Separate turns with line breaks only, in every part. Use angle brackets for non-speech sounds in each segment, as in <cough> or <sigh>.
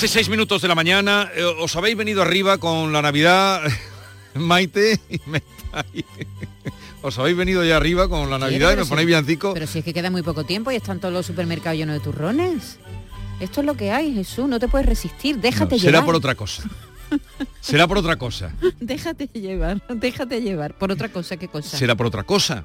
11, 6 minutos de la mañana. Eh, os habéis venido arriba con la Navidad, <laughs> Maite y me <laughs> Os habéis venido ya arriba con la Navidad y me ponéis villancico.
Pero si es que queda muy poco tiempo y están todos los supermercados llenos de turrones. Esto es lo que hay, Jesús, no te puedes resistir, déjate llevar.
Será por otra cosa. Será por otra cosa. <laughs>
déjate llevar, déjate llevar. ¿Por otra cosa qué cosa?
Será por otra cosa.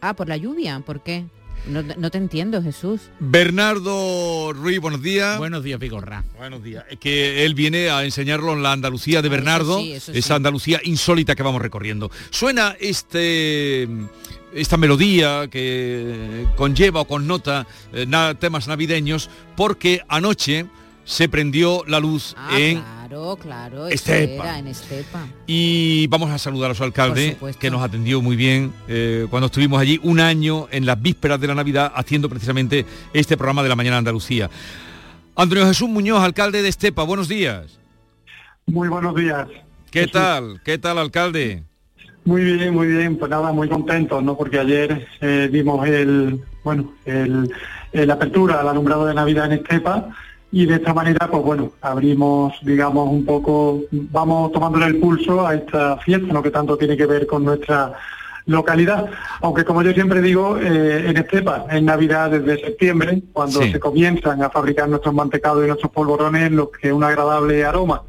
Ah, por la lluvia, ¿por qué? No, te entiendo, Jesús.
Bernardo Ruiz, buenos días.
Buenos días, Pigorra.
Buenos días. Que él viene a enseñarlo en la Andalucía de Bernardo, esa Andalucía insólita que vamos recorriendo. Suena este esta melodía que conlleva o connota eh, temas navideños porque anoche se prendió la luz
ah,
en
claro, claro,
Estepa.
en Estepa.
Y vamos a saludar a su alcalde, que nos atendió muy bien eh, cuando estuvimos allí un año en las vísperas de la Navidad haciendo precisamente este programa de la Mañana Andalucía. Antonio Jesús Muñoz, alcalde de Estepa, buenos días.
Muy buenos días.
¿Qué tal? ¿Qué tal, alcalde?
Muy bien, muy bien. Pues nada, muy contentos, ¿no? Porque ayer eh, vimos el, bueno, el, la apertura al alumbrado de Navidad en Estepa y de esta manera, pues bueno, abrimos, digamos, un poco, vamos tomándole el pulso a esta fiesta, ¿no? que tanto tiene que ver con nuestra localidad. Aunque como yo siempre digo, eh, en Estepa, en Navidad desde septiembre, cuando se comienzan a fabricar nuestros mantecados y nuestros polvorones, lo que un agradable aroma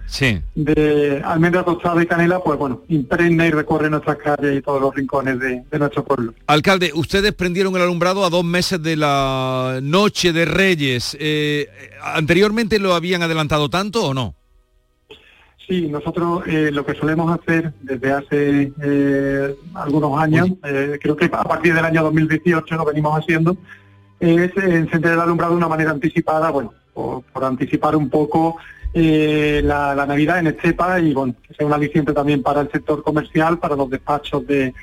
de almendra tostada y canela, pues bueno, impregna y recorre nuestras calles y todos los rincones de, nuestro pueblo.
Alcalde, ustedes prendieron el alumbrado a dos meses de la noche de Reyes. Eh, ¿Anteriormente lo habían adelantado tanto o no?
Sí, nosotros eh, lo que solemos hacer desde hace eh, algunos años, eh, creo que a partir del año 2018 lo venimos haciendo, es encender el alumbrado de una manera anticipada, bueno, por, anticipar un poco la, Navidad en Estepa y bueno, que sea un aliciente también para el sector comercial, para los despachos de,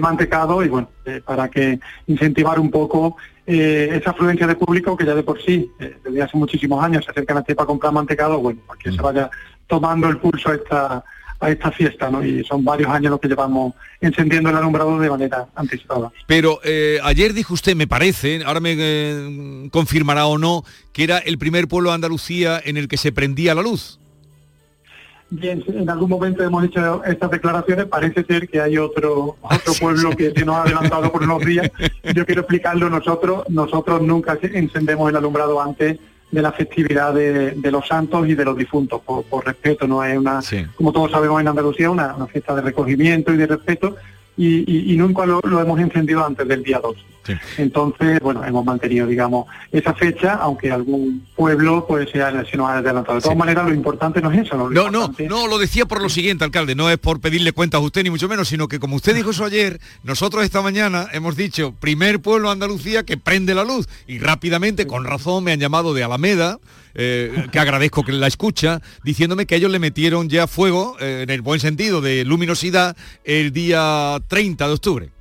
mantecado y bueno, para que incentivar un poco esa afluencia de público que ya de por sí, desde hace muchísimos años se acercan a Estepa a comprar mantecado, bueno, para que se vaya tomando el pulso a esta, a esta fiesta, ¿no? Y son varios años los que llevamos encendiendo el alumbrado de manera anticipada.
Pero eh, ayer dijo usted, me parece, ahora me eh, confirmará o no, que era el primer pueblo de Andalucía en el que se prendía la luz.
Bien, en algún momento hemos hecho estas declaraciones, parece ser que hay otro otro <laughs> pueblo que se nos ha adelantado por unos días. Yo quiero explicarlo, nosotros nosotros nunca encendemos el alumbrado antes de la festividad de, los santos y de los difuntos, por, respeto, no es una, como todos sabemos en Andalucía, una, una, fiesta de recogimiento y de respeto, y, nunca lo, hemos encendido antes del día 2. Entonces, bueno, hemos mantenido, digamos, esa fecha, aunque algún pueblo pues se, se nos ha adelantado. De todas maneras, lo importante no es eso.
No, no, no, lo decía por lo siguiente, alcalde, no es por pedirle cuentas a usted ni mucho menos, sino que como usted dijo eso ayer, nosotros esta mañana hemos dicho, primer pueblo de Andalucía que prende la luz, y rápidamente, con razón, me han llamado de Alameda, eh, que agradezco que la escucha, diciéndome que ellos le metieron ya fuego, eh, en el buen sentido de luminosidad, el día 30 de octubre.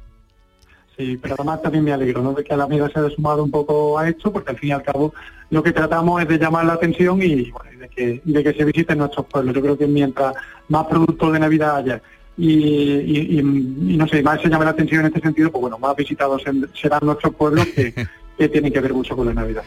Sí, pero además también me alegro ¿no? de que Alameda se haya sumado un poco a esto, porque al fin y al cabo lo que tratamos es de llamar la atención y, de, que, de que se visiten nuestros pueblos. Yo creo que mientras más productos de Navidad haya y, no sé, más se llame la atención en este sentido, pues bueno, más visitados serán nuestros pueblos que, <laughs> que tienen que ver mucho con la Navidad.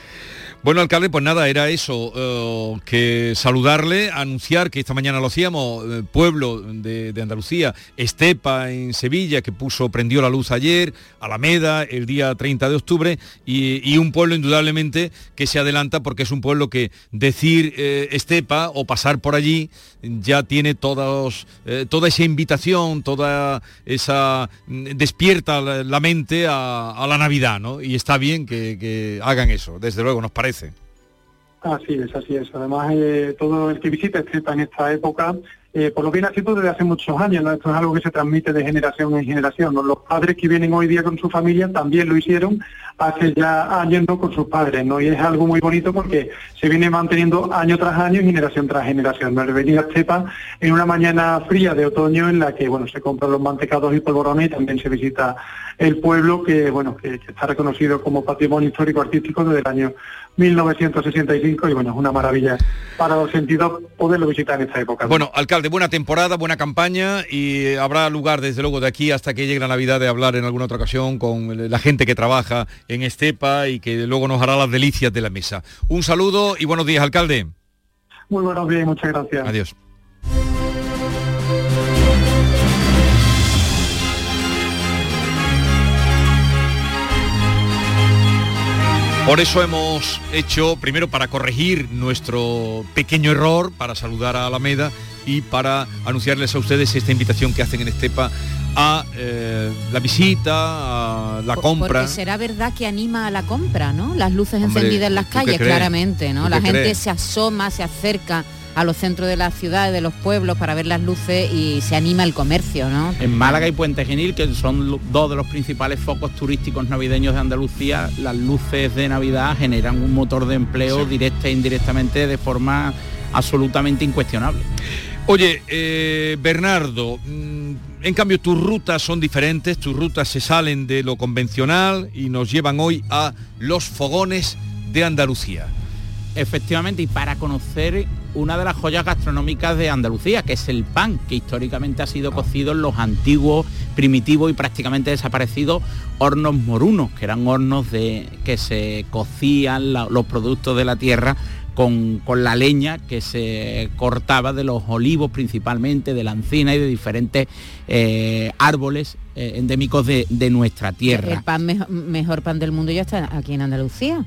Bueno, alcalde, pues nada, era eso, eh, que saludarle, anunciar que esta mañana lo hacíamos, eh, pueblo de, Andalucía, Estepa en Sevilla, que puso, prendió la luz ayer, Alameda el día 30 de octubre, y, un pueblo indudablemente que se adelanta porque es un pueblo que decir eh, Estepa o pasar por allí ya tiene todos, toda esa invitación, toda esa mm, despierta la, mente a, la Navidad, ¿no? Y está bien que hagan eso, desde luego, nos parece.
Así es, así es. Además, eh, todo el que visite Estepa en esta época eh, por lo que viene haciendo desde hace muchos años, ¿no? Esto es algo que se transmite de generación en generación. Los padres que vienen hoy día con su familia también lo hicieron hace ya años ¿no? con sus padres, ¿no? Y es algo muy bonito porque se viene manteniendo año tras año generación tras generación, ¿no? El venir a Estepa en una mañana fría de otoño en la que, bueno, se compran los mantecados y polvorones y también se visita el pueblo que, bueno, que está reconocido como patrimonio histórico artístico desde el año 1965 y bueno, es una maravilla para los sentidos poderlo visitar en esta época.
Bueno, alcalde, buena temporada, buena campaña y habrá lugar desde luego de aquí hasta que llegue la Navidad de hablar en alguna otra ocasión con la gente que trabaja en Estepa y que luego nos hará las delicias de la mesa. Un saludo y buenos días, alcalde.
Muy buenos días y muchas gracias.
Adiós. Por eso hemos hecho, primero para corregir nuestro pequeño error, para saludar a Alameda y para anunciarles a ustedes esta invitación que hacen en Estepa a eh, la visita, a la
Por-
compra.
Porque será verdad que anima a la compra, ¿no? Las luces
Hombre,
encendidas en las
¿tú qué
calles, claramente, ¿no?
¿Tú
La gente
crees?
se asoma, se acerca a los centros de las ciudades, de los pueblos para ver las luces y se anima el comercio, ¿no?
En Málaga y Puente Genil, que son dos de los principales focos turísticos navideños de Andalucía, las luces de Navidad generan un motor de empleo directa e indirectamente de forma absolutamente incuestionable.
Oye, eh, Bernardo, mm, en cambio tus rutas son diferentes, tus rutas se salen de lo convencional y nos llevan hoy a los fogones de Andalucía.
Efectivamente, y para conocer una de las joyas gastronómicas de Andalucía, que es el pan, que históricamente ha sido cocido en los antiguos, primitivos y prácticamente desaparecidos hornos morunos, que eran hornos de que se cocían la- los productos de la tierra con, con la leña que se cortaba de los olivos principalmente, de la encina y de diferentes eh, árboles eh, endémicos de, de nuestra tierra.
El pan mejo- mejor pan del mundo ya está aquí en Andalucía,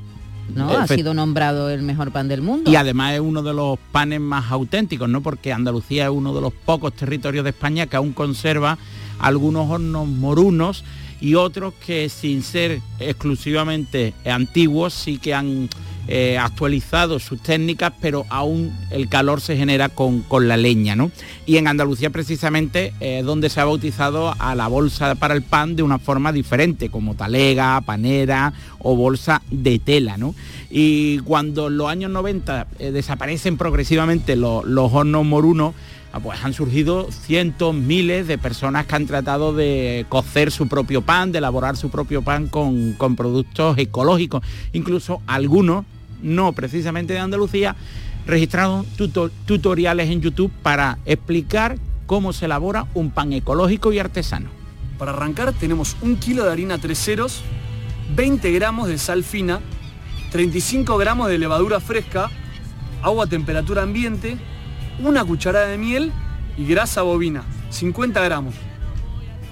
¿no? Ha sido nombrado el mejor pan del mundo.
Y además es uno de los panes más auténticos, ¿no? Porque Andalucía es uno de los pocos territorios de España que aún conserva algunos hornos morunos y otros que sin ser exclusivamente antiguos sí que han eh, actualizado sus técnicas, pero aún el calor se genera con, con la leña, ¿no? Y en Andalucía precisamente es donde se ha bautizado a la bolsa para el pan de una forma diferente, como talega, panera o bolsa de tela, ¿no? Y cuando en los años 90 eh, desaparecen progresivamente lo- los hornos morunos, ah, pues han surgido cientos, miles de personas que han tratado de cocer su propio pan, de elaborar su propio pan con, con productos ecológicos. Incluso algunos, no precisamente de Andalucía, registraron tuto- tutoriales en YouTube para explicar cómo se elabora un pan ecológico y artesano.
Para arrancar tenemos un kilo de harina tres ceros, 20 gramos de sal fina, 35 gramos de levadura fresca, agua a temperatura ambiente, una cucharada de miel y grasa bovina, 50 gramos.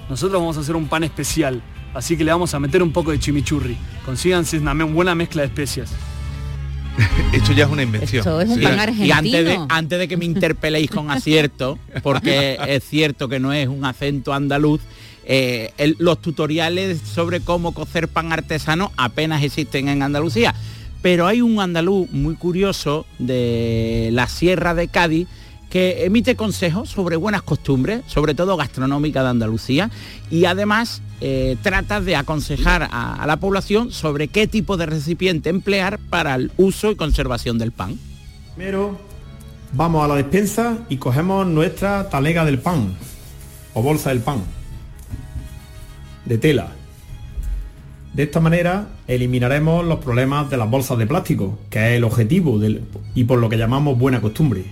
Nosotros vamos a hacer un pan especial, así que le vamos a meter un poco de chimichurri. Consíganse una buena mezcla de especias. <laughs>
Esto ya es una invención.
Esto es un
Sí.
pan argentino.
Y antes de, antes de que me interpeléis con acierto, porque es cierto que no es un acento andaluz, eh, el- los tutoriales sobre cómo cocer pan artesano apenas existen en Andalucía. Pero hay un andaluz muy curioso de la Sierra de Cádiz que emite consejos sobre buenas costumbres, sobre todo gastronómicas de Andalucía, y además eh, trata de aconsejar a, la población sobre qué tipo de recipiente emplear para el uso y conservación del pan.
Primero vamos a la despensa y cogemos nuestra talega del pan o bolsa del pan de tela. De esta manera eliminaremos los problemas de las bolsas de plástico, que es el objetivo del, y por lo que llamamos buena costumbre.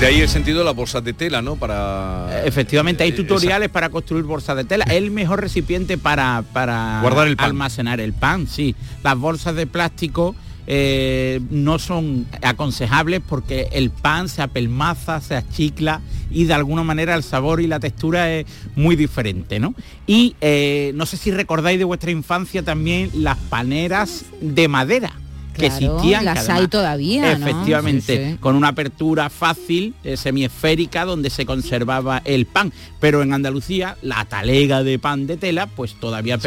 De ahí el sentido de las bolsas de tela, ¿no? Para
Efectivamente, hay
Eh,
tutoriales para construir bolsas de tela. Es el mejor recipiente para, para
Guardar el pan.
almacenar el pan, sí. Las bolsas de plástico eh, no son aconsejables porque el pan se apelmaza, se achicla y de alguna manera el sabor y la textura es muy diferente, ¿no? Y eh, no sé si recordáis de vuestra infancia también las paneras de madera que existían. que
las
además-
hay todavía, ¿no?
Efectivamente,
Sí, sí.
con una apertura fácil, eh, semiesférica, donde se conservaba el pan. Pero en Andalucía, la talega de pan de tela, pues todavía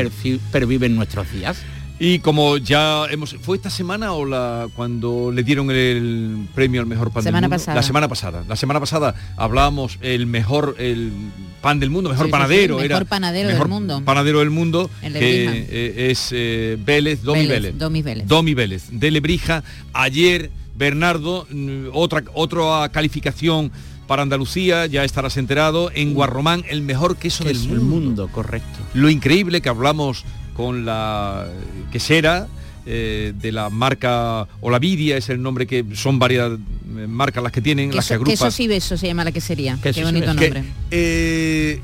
pervive en nuestros días.
Y como ya hemos... ¿Fue esta semana o la cuando le dieron el premio al mejor pan
Semana
del mundo?
pasada.
La semana pasada. La semana pasada hablábamos el mejor el pan del mundo, mejor
Sí, sí,
panadero.
sí,
era
mejor panadero del mundo.
Panadero del mundo,
El
que eh, es eh, Vélez, Domi
Vélez,
Vélez.
Domi Vélez.
Domi Vélez, de Lebrija. Ayer, Bernardo, mm, otra, otra calificación para Andalucía, ya estarás enterado, en Guarromán, el mejor queso del mundo
del mundo, correcto.
lo increíble que hablamos con la quesera eh, de la marca Olavidia es el nombre que son varias eh, marcas las que tienen las que
Queso,
agrupan
quesos y besos se llama la quesería.
Quesos
Qué bonito
que,
nombre.
eh,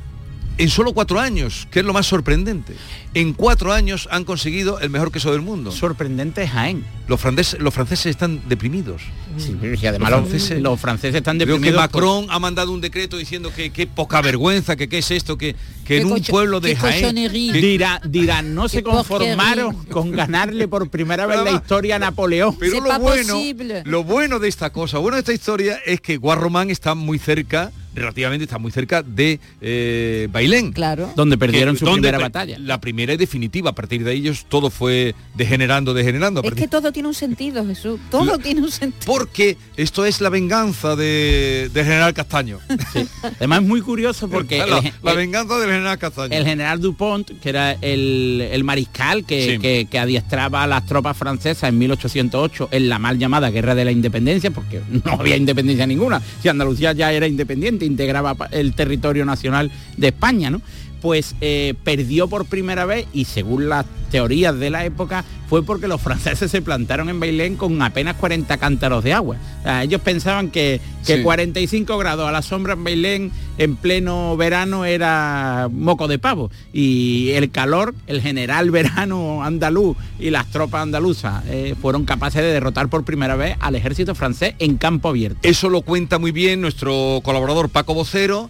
en solo cuatro años que es lo más sorprendente en cuatro años han conseguido el mejor queso del mundo
Sorprendente es Jaén.
los franceses los franceses están deprimidos
Sí, y además
Los
los,
franceses-
los franceses están
Creo que
deprimidos por-
Macron ha mandado un decreto diciendo que qué poca vergüenza, que qué es esto, que, que en un pueblo de Jaén...
Dirá, dirán, no se conformaron con ganarle por primera vez en la
Además,
historia a Napoleón.
Pero lo bueno,
posible.
lo bueno de esta cosa, bueno de esta historia es que Guarromán está muy cerca, relativamente está muy cerca de eh, Bailén.
Claro.
donde perdieron
Que-
su
donde
primera batalla.
La primera y definitiva. A partir de ellos todo fue degenerando, degenerando.
Es que todo tiene un sentido, Jesús. Todo
La-
tiene un sentido.
Porque esto es la venganza de, del general Castaño.
Sí. Además es muy curioso porque <laughs>
la,
el,
venganza del general Castaño.
el general Dupont, que era el, el mariscal que,
Sí.
que- que adiestraba a las tropas francesas en 1808 en la mal llamada Guerra de la Independencia, porque no había independencia ninguna, si Andalucía ya era independiente, integraba el territorio nacional de España, ¿no? Pues eh, perdió por primera vez y según las teorías de la época fue porque los franceses se plantaron en Bailén con apenas 40 cántaros de agua. O sea, ellos pensaban que, que
Sí.
45 grados a la sombra en Bailén en pleno verano era moco de pavo y el calor, el general verano andaluz y las tropas andaluzas eh, fueron capaces de derrotar por primera vez al ejército francés en campo abierto.
Eso lo cuenta muy bien nuestro colaborador Paco Vocero.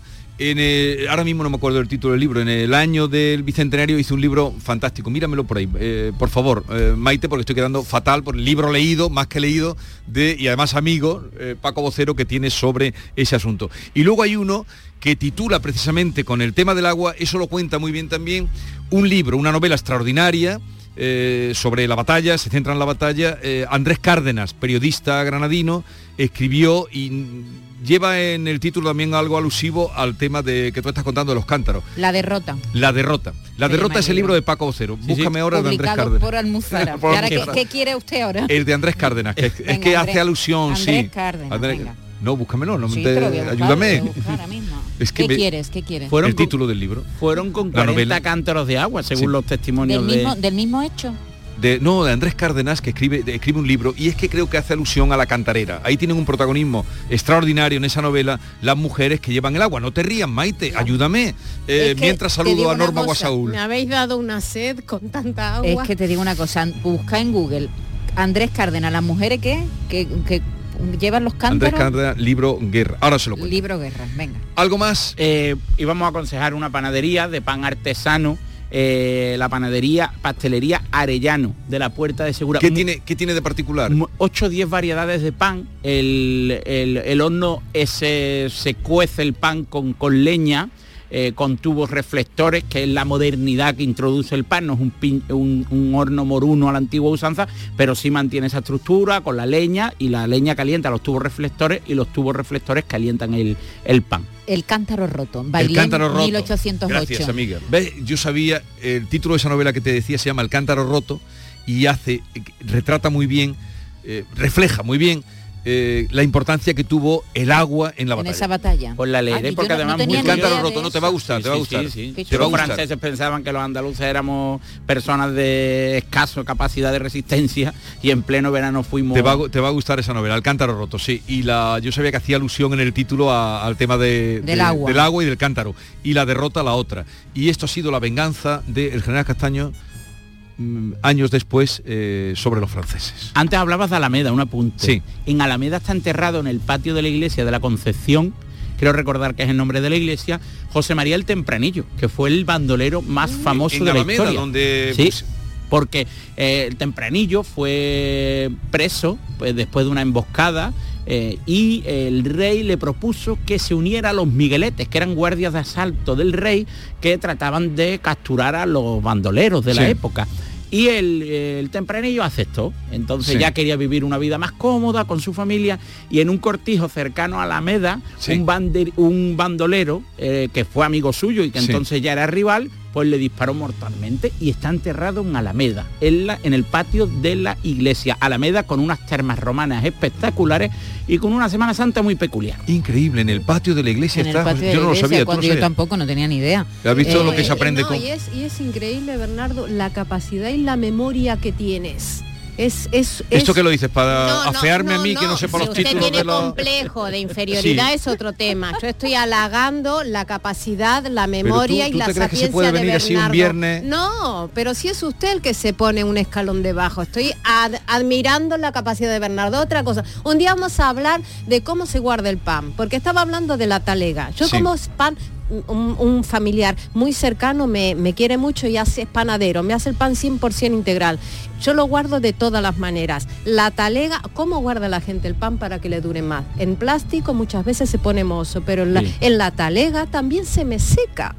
Ahora mismo no me acuerdo del título del libro. En el año del bicentenario hizo un libro fantástico. Míramelo por ahí, eh, por favor, eh, Maite, porque estoy quedando fatal por el libro leído, más que leído, de, y además amigo, eh, Paco Vocero, que tiene sobre ese asunto. Y luego hay uno que titula precisamente con el tema del agua, eso lo cuenta muy bien también, un libro, una novela extraordinaria, sobre la batalla, se centra en la batalla. Andrés Cárdenas, periodista granadino, escribió y lleva en el título también algo alusivo al tema de que tú estás contando de los cántaros.
La derrota.
La derrota. La derrota es
el
libro de Paco Vocero.
sí.
Búscame ahora el de Andrés
Publicado
Cárdenas.
por Almuzara.
Por <laughs>
¿Y ahora qué, quiere usted ahora?
El de Andrés Cárdenas, que, es que hace alusión,
Andrés
sí.
Cárdenas,
Andrés-
venga.
No, búscamelo, no te-
buscar,
ayúdame. <laughs> Es que
¿Qué
me-
quieres? ¿Qué quieres?
Fueron
El
con-
título del libro.
Fueron con
La
40
novela.
cántaros de agua, según
Sí.
los testimonios
Del
de...
del mismo hecho.
De no de Andrés Cárdenas que escribe de- escribe un libro y es que creo que hace alusión a la cantarera. Ahí tienen un protagonismo extraordinario en esa novela las mujeres que llevan el agua. No te rías Maite ayúdame. Eh,
Es que
mientras saludo a Norma
cosa,
Guasaúl.
Me habéis dado una sed con tanta agua.
Es que te digo una cosa, busca en Google Andrés Cárdenas, las mujeres que, que, que llevan los
Andrés
cántaros.
Cárdenas libro guerra. Ahora se lo cuento.
Libro guerra, venga.
algo más
Eh, íbamos a aconsejar una panadería de pan artesano, eh, la panadería Pastelería Arellano, de la Puerta de Segura.
¿Qué tiene qué tiene de particular
8 o 10 variedades de pan. El, el- el horno ese, se cuece el pan con, con leña. Eh, con tubos reflectores, que es la modernidad que introduce el pan, no es un, pin- un- un horno moruno a la antigua usanza, pero sí mantiene esa estructura con la leña y la leña calienta los tubos reflectores y los tubos reflectores calientan el, el pan.
El cántaro roto.
el
Bailén,
cántaro roto
1808.
gracias amiga ¿Ves? yo sabía el título de esa novela que te decía se llama el cántaro roto y hace retrata muy bien eh, refleja muy bien eh, la importancia que tuvo el agua en la
En
batalla
esa batalla.
Pues la
Ah,
leeré
que yo
porque
no- no
además
tenía
muy
cántaro
de
roto no te va a gustar te va a
Sí,
gustar
sí, sí.
Qué
Si
te va a
los
gustar
franceses pensaban que los andaluces éramos personas de escaso capacidad de resistencia y en pleno verano fuimos...
Te va, a- te va a gustar esa novela, El cántaro roto, sí. Y la, yo sabía que hacía alusión en el título a- al tema de,
Del
de-
agua.
del agua y del cántaro. Y la derrota la otra. Y esto ha sido la venganza del general Castaño años después eh, sobre los franceses.
Antes hablabas de Alameda, un apunte.
Sí.
En Alameda está enterrado en el patio de la iglesia de la Concepción, quiero recordar que es el nombre de la iglesia, José María el Tempranillo, que fue el bandolero más famoso
en
de la historia.
donde
Sí,
pues,
porque eh, el Tempranillo fue preso pues, después de una emboscada eh, y el rey le propuso que se uniera a los migueletes, que eran guardias de asalto del rey, que trataban de capturar a los bandoleros de la
Sí.
época. Y el, el tempranillo aceptó. Entonces
Sí.
ya quería vivir una vida más cómoda con su familia y en un cortijo cercano a Alameda,
Sí.
un, bander- un bandolero eh, que fue amigo suyo y que entonces ya era rival, pues le disparó mortalmente y está enterrado en Alameda, en, la, en el patio de la iglesia. Alameda con unas termas romanas espectaculares y con una Semana Santa muy peculiar.
Increíble, en el patio de la iglesia
En el
está.
patio de
yo no lo sabía, tú
cuando
lo
yo tampoco no tenía ni idea.
¿Has visto lo que se
Eh,
aprende
no,
con.?
y, es, y es increíble, Bernardo, la capacidad y la memoria que tienes. Es, es,
¿Esto
es-
que lo dices? ¿Para
No, no,
afearme a
no,
mí que no sepa
si
los
usted
títulos
tiene
de la...
complejo de inferioridad
Sí.
es otro tema. Yo estoy halagando la capacidad, la memoria
¿tú
y la
te crees que se
sapiencia de
venir así un
Bernardo.
viernes?
No, pero si es usted el que se pone un escalón debajo. Estoy ad- admirando la capacidad de Bernardo. Otra cosa, un día vamos a hablar de cómo se guarda el pan, porque estaba hablando de la talega. Yo
Sí.
como pan un, un familiar muy cercano me, me quiere mucho y hace es panadero, me hace el pan 100% integral. Yo lo guardo de todas las maneras. La talega, ¿cómo guarda la gente el pan para que le dure más? En plástico muchas veces se pone mozo, pero en la,
Sí.
en la talega también se me seca.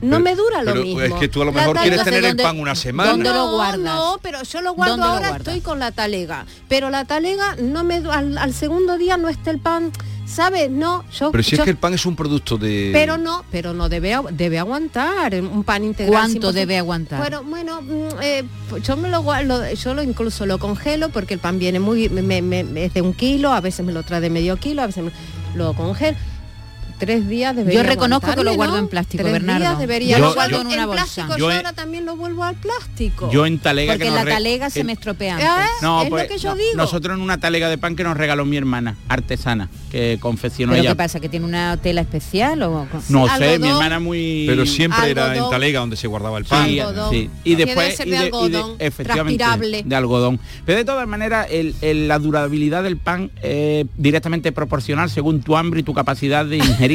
No
Pero-
me dura lo
pero
mismo.
es que tú a lo mejor quieres tener el
¿dónde-
pan una semana.
dónde lo
no,
guardas?
No, pero yo lo guardo
¿Dónde lo
ahora,
guardas?
estoy con la talega. Pero la talega no me al, al segundo día no está el pan, ¿sabes? No, yo
Pero si es que el pan es un producto de...
pero no, pero no debe debe aguantar un pan integral.
¿Cuánto
100%.
debe aguantar?
Bueno, bueno, mm, eh, yo me lo guardo, yo lo incluso lo congelo porque el pan viene muy, me, me- me- es de un kilo, a veces me lo trae de medio kilo, a veces me- lo congelo. Tres días debería
Yo reconozco que lo guardo
¿no?
en plástico,
Tres
Bernardo.
días debería
Yo-
lo guardo
yo-
en,
en una bolsa.
plástico.
Yo
ahora también lo vuelvo al plástico.
Yo en talega
Porque
que
la talega se me estropea
¿Eh?
antes.
No,
es
pues,
lo que yo
no,
digo.
nosotros en una talega de pan que nos regaló mi hermana, artesana, que confeccionó
¿Pero
ella.
qué pasa? ¿Que tiene una tela especial o...?
No sé,
Algodón.
mi hermana muy...
Pero siempre era en talega donde se guardaba el pan.
Sí,
Algodón.
sí. Y después y
de
y de- efectivamente de algodón. Pero de todas maneras el- el- la durabilidad del pan es directamente proporcional según tu hambre y tu capacidad de ingerir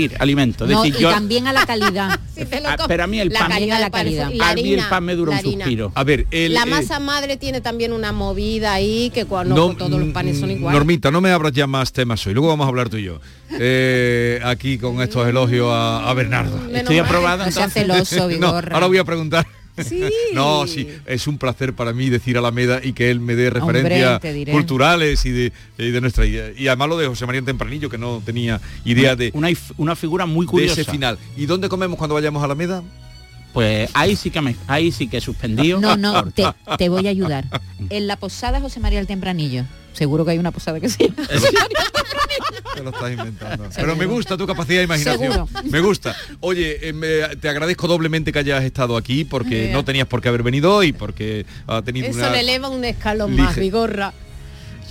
No,
decir,
y
yo
también a la calidad. <laughs>
Si te lo
Ah, pero a mí el
la
pan-
calidad
la calidad.
a mí el pan me dura un suspiro.
A ver, el,
La
eh,
masa madre tiene también una movida ahí que cuando
no,
todos los panes son
mm,
iguales.
Normita, no me abras ya más temas hoy. Luego vamos a hablar tú y yo. Eh, aquí con estos elogios a, a Bernardo.
Menos
Estoy aprobado
No sea
entonces.
celoso, <laughs>
No,
Vigorra.
ahora voy a preguntar.
Sí.
No, sí, es un placer para mí decir Alameda y que él me dé referencias culturales y de, y de nuestra idea. Y además lo de José María Tempranillo, que no tenía idea de,
Una, una figura muy
de
curiosa.
ese final. ¿Y dónde comemos cuando vayamos a Alameda?
Pues ahí sí que me, ahí sí que he suspendido.
No, no, <laughs> te, te voy a ayudar. En la posada José María el Tempranillo. Seguro que hay una posada que sí. <laughs>
Te lo estás inventando. Pero me gusta tu capacidad de imaginación.
Seguro.
Me gusta. Oye, eh, me- te agradezco doblemente que hayas estado aquí porque
Ya.
no tenías por qué haber venido hoy, porque ha tenido
Eso
una...
le eleva un escalón más,
Lige-
Vigorra.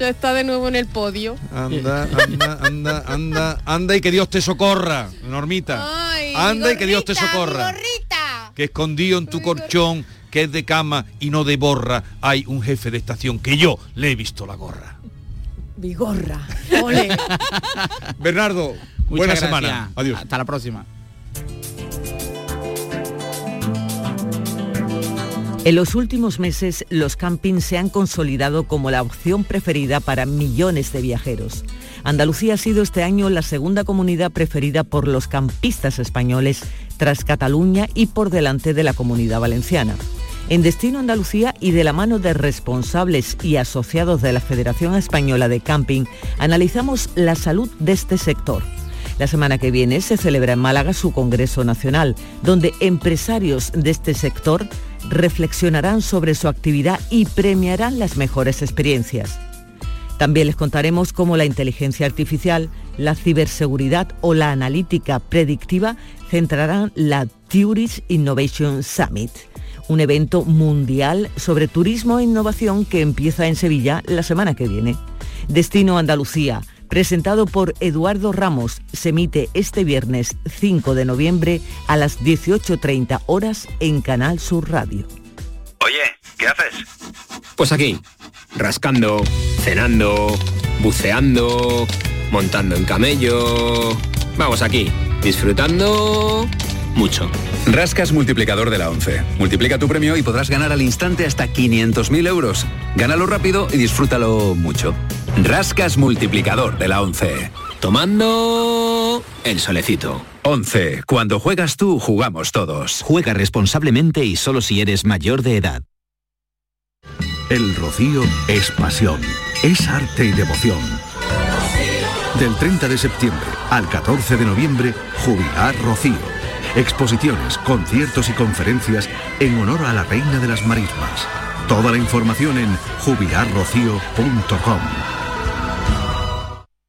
Ya está de nuevo en el podio.
Anda, anda, anda, anda, anda y que Dios te socorra, Normita.
Ay,
anda y que Dios te socorra.
Vigorrita.
Que escondido en tu colchón, que es de cama y no de borra, hay un jefe de estación que yo le he visto la gorra.
Vigorra. Ole. <laughs>
Bernardo,
Muchas
buena
gracias.
semana. Adiós.
Hasta la próxima.
En los últimos meses, los campings se han consolidado como la opción preferida para millones de viajeros. Andalucía ha sido este año la segunda comunidad preferida por los campistas españoles tras Cataluña y por delante de la comunidad valenciana. En Destino Andalucía y de la mano de responsables y asociados de la Federación Española de Camping, analizamos la salud de este sector. La semana que viene se celebra en Málaga su Congreso Nacional, donde empresarios de este sector reflexionarán sobre su actividad y premiarán las mejores experiencias. También les contaremos cómo la inteligencia artificial, la ciberseguridad o la analítica predictiva centrarán la Tourist Innovation Summit, un evento mundial sobre turismo e innovación que empieza en Sevilla la semana que viene. Destino Andalucía, presentado por Eduardo Ramos, se emite este viernes 5 de noviembre a las 18.30 horas en Canal Sur Radio.
Oye, ¿qué haces?
Pues aquí, rascando, cenando, buceando, montando en camello. Vamos aquí, disfrutando mucho.
Rascas multiplicador de la 11. Multiplica tu premio y podrás ganar al instante hasta 500.000 euros. Gánalo rápido y disfrútalo mucho. Rascas multiplicador de la 11.
Tomando el solecito.
11. Cuando juegas tú, jugamos todos.
Juega responsablemente y solo si eres mayor de edad. El rocío es pasión, es arte y devoción. Del 30 de septiembre al 14 de noviembre, Jubilar Rocío. Exposiciones, conciertos y conferencias en honor a la Reina de las Marismas. Toda la información en jubilarrocío.com.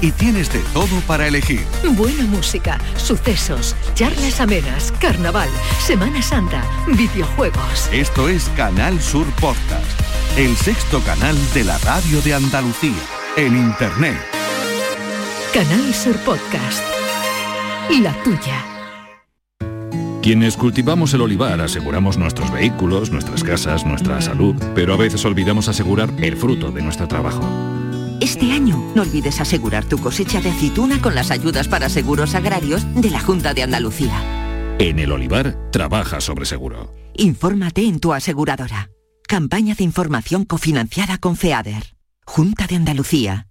y tienes de todo para elegir.
Buena música, sucesos, charlas amenas, carnaval, Semana Santa, videojuegos.
Esto es Canal Sur Podcast, el sexto canal de la radio de Andalucía, en Internet.
Canal Sur Podcast. La tuya.
Quienes cultivamos el olivar aseguramos nuestros vehículos, nuestras casas, nuestra salud, pero a veces olvidamos asegurar el fruto de nuestro trabajo.
Este año no olvides asegurar tu cosecha de aceituna con las ayudas para seguros agrarios de la Junta de Andalucía.
En el olivar trabaja sobre seguro.
Infórmate en tu aseguradora. Campaña de información cofinanciada con FEADER. Junta de Andalucía.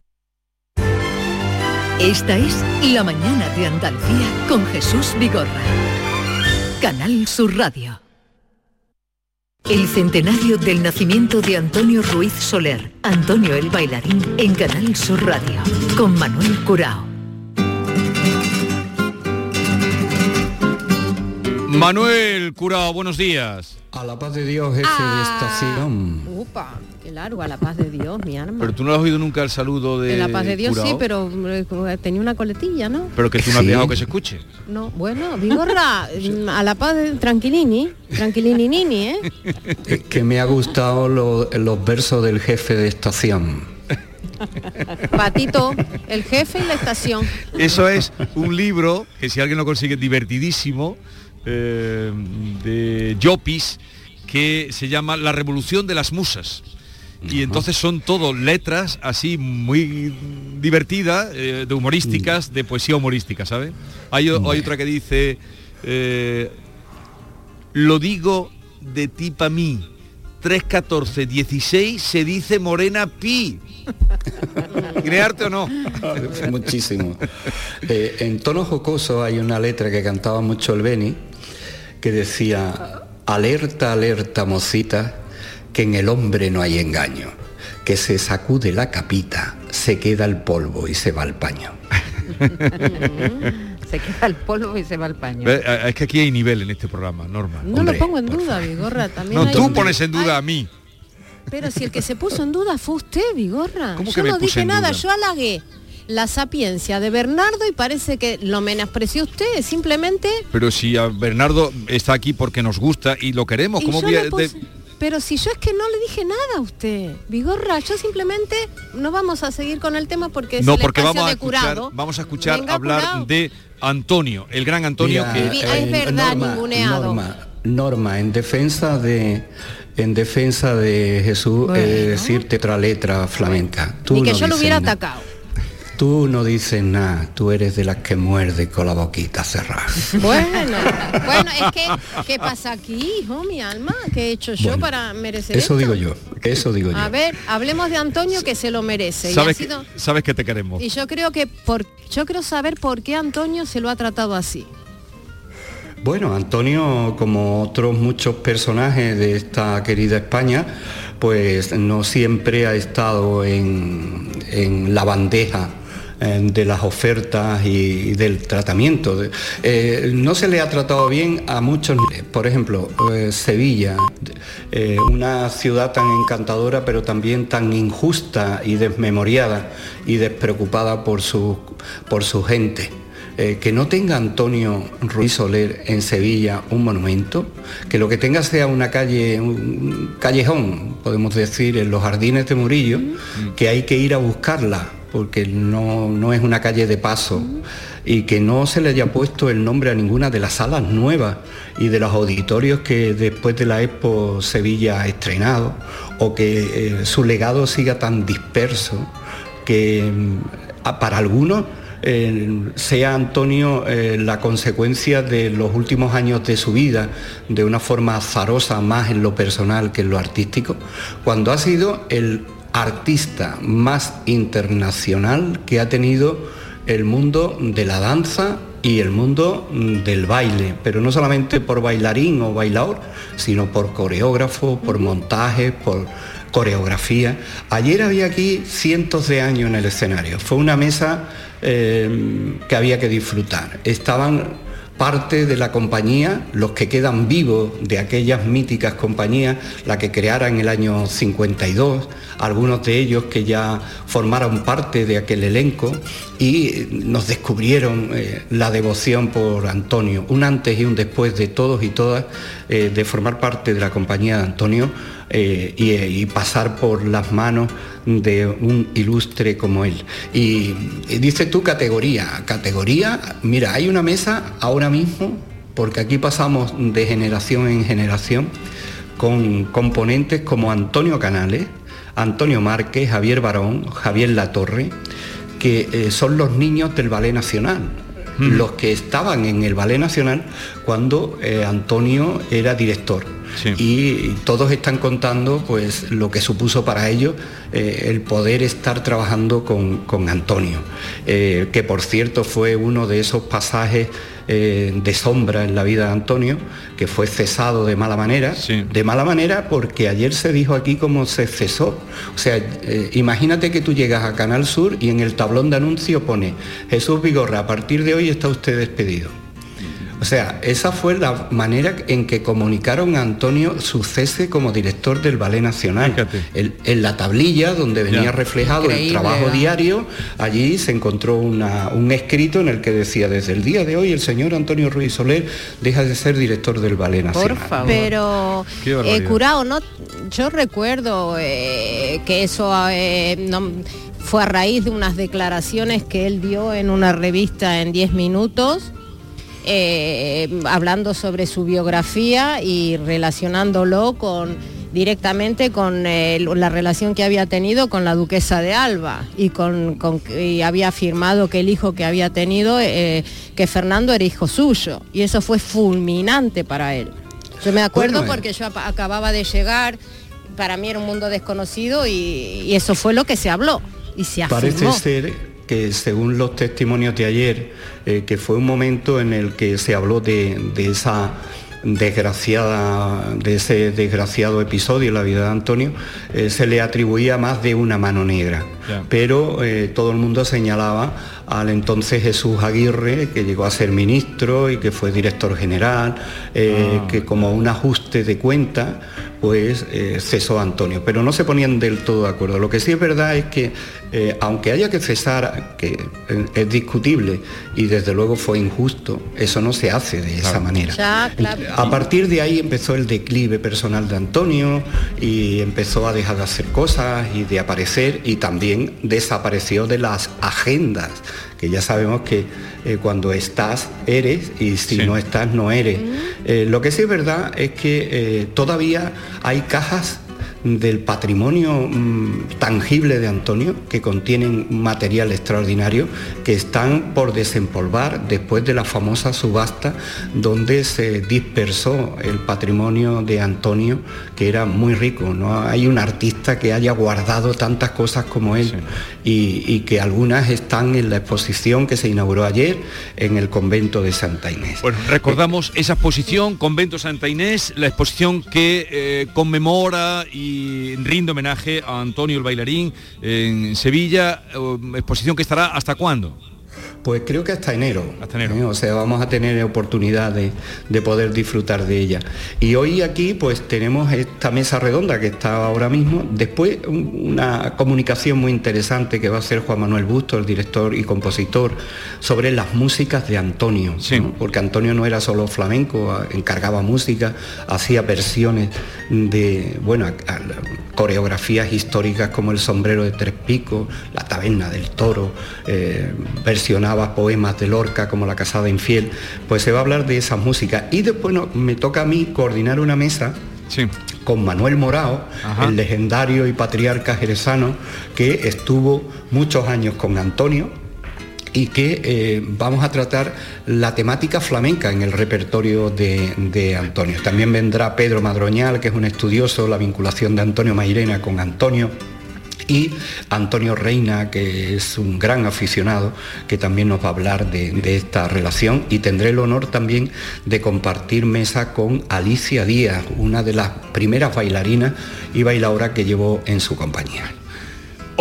Esta es La Mañana de Andalucía con Jesús Vigorra. Canal Sur Radio. El centenario del nacimiento de Antonio Ruiz Soler, Antonio el bailarín, en Canal Sur Radio, con Manuel Curao.
Manuel Curao, buenos días.
A la paz de Dios, jefe de estación.
Upa, qué largo, a la paz de Dios, mi arma.
Pero tú no has oído nunca el saludo de
En la paz de Dios sí, pero eh, tenía una coletilla, ¿no?
Pero que tú no has
Sí.
que se escuche.
No, bueno, Vigorra, a la paz de tranquilini, tranquilini nini, ¿eh?
Es que me ha gustado lo- los versos del jefe de estación.
Patito, el jefe y la estación.
Eso es un libro que si alguien lo consigue divertidísimo eh, de Llopis que se llama La Revolución de las Musas. Y entonces son todo letras así muy divertidas, eh, de humorísticas, de poesía humorística, ¿sabes? Hay, otra que dice, eh, lo digo de ti pa' mí, 314 16 se dice morena pi. <laughs> ¿Crearte o no?
Muchísimo. Eh, en tono jocoso hay una letra que cantaba mucho el Beni que decía, alerta, alerta, mocita, que en el hombre no hay engaño, que se sacude la capita, se queda el polvo y se va al paño. <laughs>
Se queda el polvo y se va al paño.
Es que aquí hay nivel en este programa, Norma.
No lo pongo en duda, Vigorra. También
No, tú
un-
pones en duda a mí.
Pero si el que se puso en duda fue usted, Vigorra.
¿Cómo
Yo
que me
no
puse
dije
en
nada,
duda?
yo halagué la sapiencia de Bernardo y parece que lo menospreció usted, simplemente...
Pero si a Bernardo está aquí porque nos gusta y lo queremos,
y
¿cómo
yo
de-
Pero si yo es que no le dije nada a usted, Vigorra, yo simplemente no vamos a seguir con el tema porque
No,
es el
porque vamos a
de
escuchar,
curado.
vamos a escuchar
Venga,
hablar
curado.
de Antonio, el gran Antonio
Mira,
que
es verdad, ninguneado.
Norma, Norma, en defensa de en defensa de Jesús,
Bueno.
he de decirte otra letra flamenca. Tú
Ni que
no
yo lo hubiera
nada.
atacado.
Tú no dices nada, tú eres de las que muerde con la boquita cerrada. <laughs>
Bueno, bueno, es que, ¿qué pasa aquí, hijo, mi alma? ¿Qué he hecho yo
Bueno,
para merecer
Eso
esto?
digo yo, eso digo yo.
A ver, hablemos de Antonio que se lo merece. Y, ha
sabes,
sido-
que, sabes que te queremos.
y yo creo que por, yo quiero saber por qué Antonio se lo ha tratado así.
Bueno, Antonio, como otros muchos personajes de esta querida España, pues no siempre ha estado en, en la bandeja de las ofertas y del tratamiento. Eh, no se le ha tratado bien a muchos, por ejemplo, eh, Sevilla, eh, una ciudad tan encantadora pero también tan injusta y desmemoriada y despreocupada por su, por su gente. Eh, que no tenga Antonio Ruiz Soler en Sevilla un monumento, que lo que tenga sea una calle, un callejón, podemos decir, en los jardines de Murillo, que hay que ir a buscarla, porque no, no es una calle de paso. y que no se le haya puesto el nombre a ninguna de las salas nuevas y de los auditorios que después de la Expo Sevilla ha estrenado, o que eh, su legado siga tan disperso que mm, para algunos eh, sea Antonio eh, la consecuencia de los últimos años de su vida de una forma azarosa más en lo personal que en lo artístico, cuando ha sido el artista más internacional que ha tenido el mundo de la danza y el mundo del baile, pero no solamente por bailarín o bailador, sino por coreógrafo, por montaje, por coreografía. Ayer había aquí cientos de años en el escenario. Fue una mesa eh, que había que disfrutar. Estaban parte de la compañía, los que quedan vivos de aquellas míticas compañías, la que creara en el año 52, algunos de ellos que ya formaron parte de aquel elenco y nos descubrieron eh, la devoción por Antonio, un antes y un después de todos y todas eh, de formar parte de la compañía de Antonio eh, y, pasar por las manos de un ilustre como él. Y, dice tú categoría, categoría, mira, hay una mesa ahora mismo, porque aquí pasamos de generación en generación, con componentes como Antonio Canales, Antonio Márquez, Javier Barón, Javier Latorre, que eh, son los niños del Ballet Nacional los que estaban en el Ballet Nacional cuando eh, Antonio era director. Y todos están contando pues lo que supuso para ellos eh, el poder estar trabajando con, Antonio, eh, que por cierto fue uno de esos pasajes de sombra en la vida de Antonio, que fue cesado de mala manera, de mala manera porque ayer se dijo aquí cómo se cesó. O sea, imagínate que tú llegas a Canal Sur y en el tablón de anuncio pone Jesús Vigorra, a partir de hoy está usted despedido. O sea, esa fue la manera en que comunicaron a Antonio su cese como director del Ballet Nacional. en la tablilla donde venía reflejado el trabajo diario, allí se encontró un escrito en el que decía, desde el día de hoy el señor Antonio Ruiz Soler deja de ser director del Ballet Nacional.
Por favor. Pero, eh, curado, ¿no? yo recuerdo eh, que eso... Eh, fue a raíz de unas declaraciones que él dio en una revista en 10 minutos eh, hablando sobre su biografía y relacionándolo con directamente con eh, la relación que había tenido con la duquesa de Alba y, con, había afirmado que el hijo que había tenido, eh, que Fernando era hijo suyo. Y eso fue fulminante para él. Yo me acuerdo porque yo acababa de llegar, para mí era un mundo desconocido y, eso fue lo que se habló y se afirmó.
Parece ser que según los testimonios de ayer, eh, que fue un momento en el que se habló de, esa desgraciada, de ese desgraciado episodio en la vida de Antonio, eh, se le atribuía más de una mano negra. Pero eh, todo el mundo señalaba al entonces Jesús Aguirre, que llegó a ser ministro y que fue director general, ah. que como un ajuste de cuenta, pues cesó a Antonio. Pero no se ponían del todo de acuerdo. Lo que sí es verdad es que eh, aunque haya que cesar, que es discutible y desde luego fue injusto, eso no se hace de esa manera. A partir de ahí empezó el declive personal de Antonio y empezó a dejar de hacer cosas y de aparecer y también desapareció de las agendas, que ya sabemos que eh, cuando estás eres y si no estás no eres. Eh, lo que sí es verdad es que todavía hay cajas del patrimonio mm, tangible de Antonio, que contienen material extraordinario, que están por desempolvar después de la famosa subasta donde se dispersó el patrimonio de Antonio, que era muy rico. No hay un artista que haya guardado tantas cosas como él y, que algunas están en la exposición que se inauguró ayer en el convento de Santa Inés.
Bueno, recordamos esa exposición, convento Santa Inés, la exposición que eh, conmemora y rindo homenaje a Antonio el bailarín en Sevilla, exposición que estará hasta cuándo?
Pues creo que hasta enero.
Hasta enero. ¿eh?
O sea, vamos a tener oportunidad de, poder disfrutar de ella. Y hoy aquí pues tenemos esta mesa redonda que está ahora mismo. Después una comunicación muy interesante que va a hacer Juan Manuel Busto, el director y compositor, sobre las músicas de Antonio. Porque Antonio no era solo flamenco, encargaba música, hacía versiones de, bueno, coreografías históricas como el sombrero de tres picos, la taberna del toro, eh, poemas de Lorca como la casada infiel, pues se va a hablar de esa música. Y después me toca a mí coordinar una mesa con Manuel Morao, el legendario y patriarca jerezano, que estuvo muchos años con Antonio, y que eh, vamos a tratar la temática flamenca en el repertorio de, de, Antonio. También vendrá Pedro Madroñal, que es un estudioso, la vinculación de Antonio Mairena con Antonio y Antonio Reina, que es un gran aficionado, que también nos va a hablar de, esta relación y tendré el honor también de compartir mesa con Alicia Díaz, una de las primeras bailarinas y bailadoras que llevó en su compañía.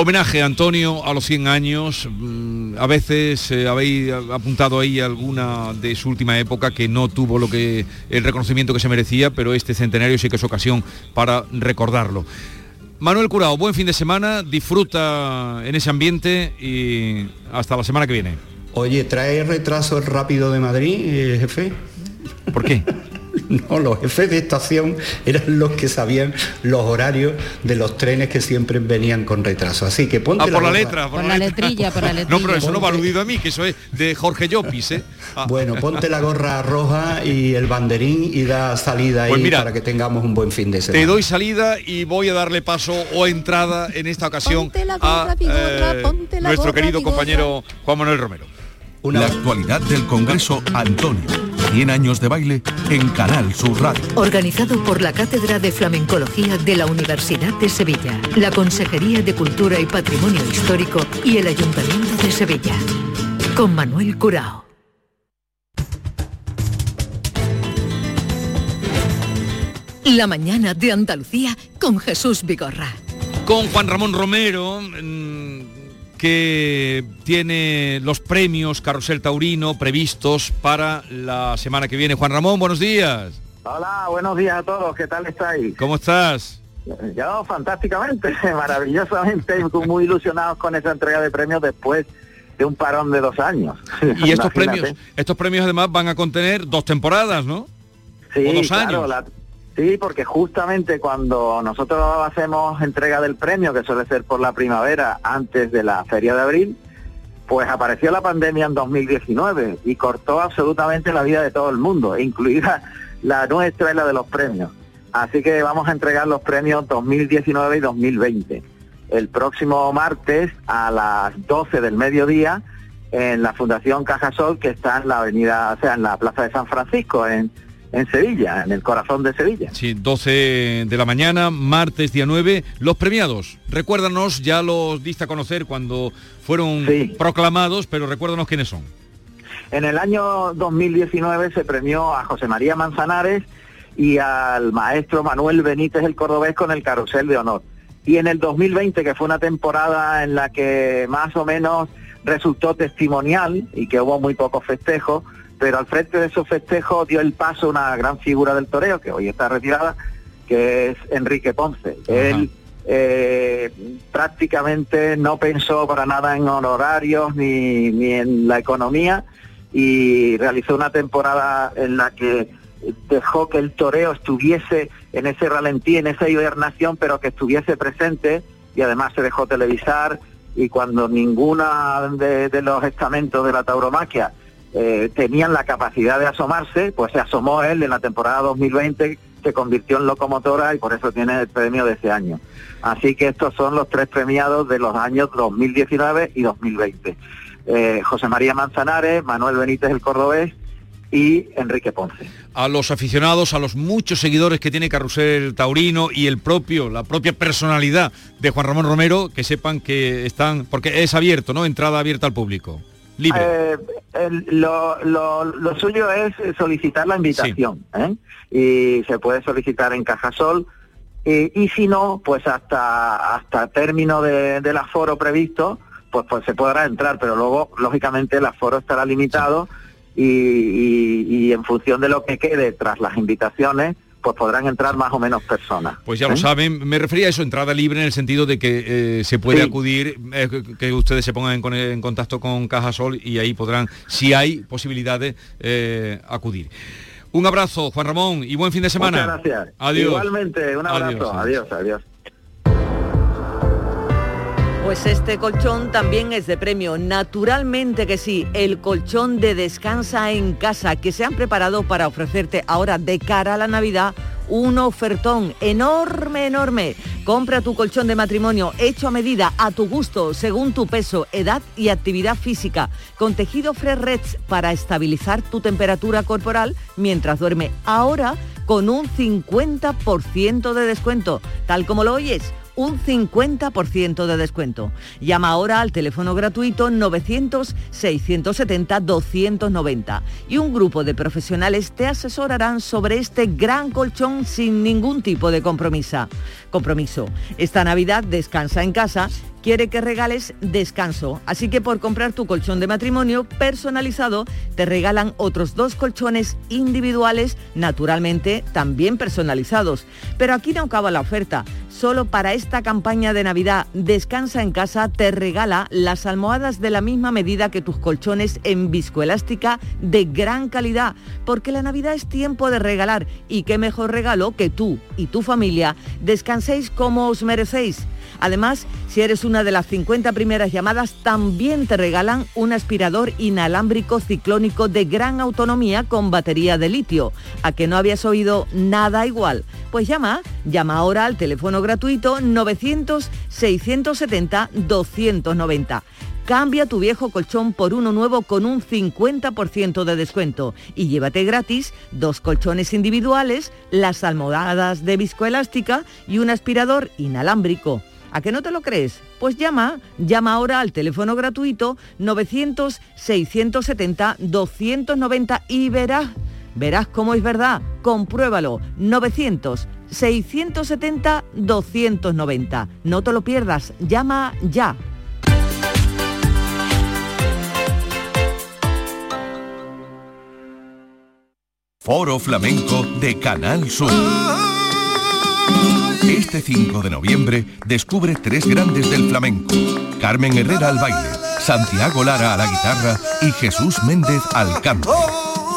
Homenaje a Antonio a los 100 años. Mm, a veces eh, habéis apuntado ahí alguna de su última época que no tuvo lo que el reconocimiento que se merecía, pero este centenario sí que es ocasión para recordarlo. Manuel Curao, buen fin de semana, disfruta en ese ambiente y hasta la semana que viene.
Oye, ¿trae retraso rápido de Madrid, eh, jefe?
¿Por qué? <laughs>
No, los jefes de estación eran los que sabían los horarios de los trenes que siempre venían con retraso. Así que ponte
ah, por la, letra,
por, la, letrilla, por la letrilla. <laughs>
No, pero eso no va aludido a mí, que eso es de Jorge Llopis, ¿eh?
Ah. Bueno, ponte la gorra roja y el banderín y da salida ahí pues para que tengamos un buen fin de semana.
Te doy salida y voy a darle paso o entrada en esta ocasión a eh, nuestro querido compañero Juan Manuel Romero.
La actualidad del Congreso Antonio 100 años de baile en Canal Sur Radio.
Organizado por la Cátedra de Flamencología de la Universidad de Sevilla, la Consejería de Cultura y Patrimonio Histórico y el Ayuntamiento de Sevilla. Con Manuel Curao. La mañana de Andalucía con Jesús Vigorra.
Con Juan Ramón Romero que tiene los premios Carrusel Taurino previstos para la semana que viene. Juan Ramón, buenos días.
Hola, buenos días a todos, ¿qué tal estáis?
¿Cómo estás?
Yo fantásticamente, <laughs> maravillosamente, muy ilusionados con esa entrega de premios después de un parón de dos años.
Y estos <laughs> premios, estos premios además van a contener dos temporadas, ¿no?
Sí, dos años. Sí, porque justamente cuando nosotros hacemos entrega del premio, que suele ser por la primavera, antes de la feria de abril, pues apareció la pandemia en 2019 y cortó absolutamente la vida de todo el mundo, <laughs> incluida la nuestra y la de los premios. Así que vamos a entregar los premios 2019 y 2020. El próximo martes a las 12 del mediodía en la Fundación Cajasol, que está en la avenida, o sea, en la Plaza de San Francisco, en en Sevilla, en el corazón de Sevilla.
Sí, 12 de la mañana, martes día 9. Los premiados, recuérdanos, ya los diste a conocer cuando fueron proclamados, pero recuérdanos quiénes son.
En el año 2019 se premió a José María Manzanares y al maestro Manuel Benítez el Cordobés con el Carrusel de Honor. Y en el 2020, que fue una temporada en la que más o menos resultó testimonial y que hubo muy pocos festejos, pero al frente de esos festejos dio el paso una gran figura del toreo, que hoy está retirada, que es Enrique Ponce. Él eh, prácticamente no pensó para nada en honorarios ni, ni en la economía y realizó una temporada en la que dejó que el toreo estuviese en ese ralentí, en esa hibernación, pero que estuviese presente y además se dejó televisar y cuando ninguna de, de los estamentos de la tauromaquia eh, tenían la capacidad de asomarse, pues se asomó él en la temporada 2020, se convirtió en locomotora y por eso tiene el premio de ese año. Así que estos son los tres premiados de los años 2019 y 2020. Eh, José María Manzanares, Manuel Benítez el Cordobés y Enrique Ponce.
A los aficionados, a los muchos seguidores que tiene Carrusel Taurino y el propio, la propia personalidad de Juan Ramón Romero, que sepan que están, porque es abierto, ¿no? Entrada abierta al público.
Eh, lo, suyo es solicitar la invitación ¿eh? y se puede solicitar en Cajasol y si no, pues hasta hasta término del aforo previsto, pues, pues se podrá entrar, pero luego lógicamente el aforo estará limitado y en función de lo que quede tras las invitaciones, pues podrán entrar más o menos personas.
Pues ya lo ¿eh? saben, me refería a eso, entrada libre en el sentido de que eh, se puede acudir, eh, que ustedes se pongan en, contacto con Cajasol y ahí podrán, si hay posibilidades, acudir. Un abrazo, Juan Ramón, y buen fin de semana.
Muchas gracias.
Adiós.
Igualmente, un abrazo. adiós. adiós.
Pues este colchón también es de premio. Naturalmente que sí, el colchón de descansa en casa que se han preparado para ofrecerte ahora de cara a la Navidad un ofertón enorme, enorme. Compra tu colchón de matrimonio hecho a medida, a tu gusto, según tu peso, edad y actividad física, con tejido Fresh para estabilizar tu temperatura corporal mientras duerme. Ahora con un 50% de descuento, tal como lo oyes un 50% de descuento. Llama ahora al teléfono gratuito 900-670-290 y un grupo de profesionales te asesorarán sobre este gran colchón sin ningún tipo de compromiso. Compromiso. Esta Navidad descansa en casa quiere que regales descanso. Así que por comprar tu colchón de matrimonio personalizado, te regalan otros dos colchones individuales, naturalmente también personalizados. Pero aquí no acaba la oferta. Solo para esta campaña de Navidad Descansa en casa te regala las almohadas de la misma medida que tus colchones en viscoelástica de gran calidad, porque la Navidad es tiempo de regalar y qué mejor regalo que tú y tu familia descanséis como os merecéis. Además, si eres una de las 50 primeras llamadas, también te regalan un aspirador inalámbrico ciclónico de gran autonomía con batería de litio. ¿A que no habías oído nada igual? Pues llama, llama ahora al teléfono gratuito 900-670-290. Cambia tu viejo colchón por uno nuevo con un 50% de descuento y llévate gratis dos colchones individuales, las almohadas de viscoelástica y un aspirador inalámbrico. ¿A que no te lo crees? Pues llama, llama ahora al teléfono gratuito 900-670-290 y verás, verás cómo es verdad. Compruébalo. 900-670-290. No te lo pierdas, llama ya.
Foro Flamenco de Canal Sur. Este 5 de noviembre descubre tres grandes del flamenco. Carmen Herrera al baile, Santiago Lara a la guitarra y Jesús Méndez al canto.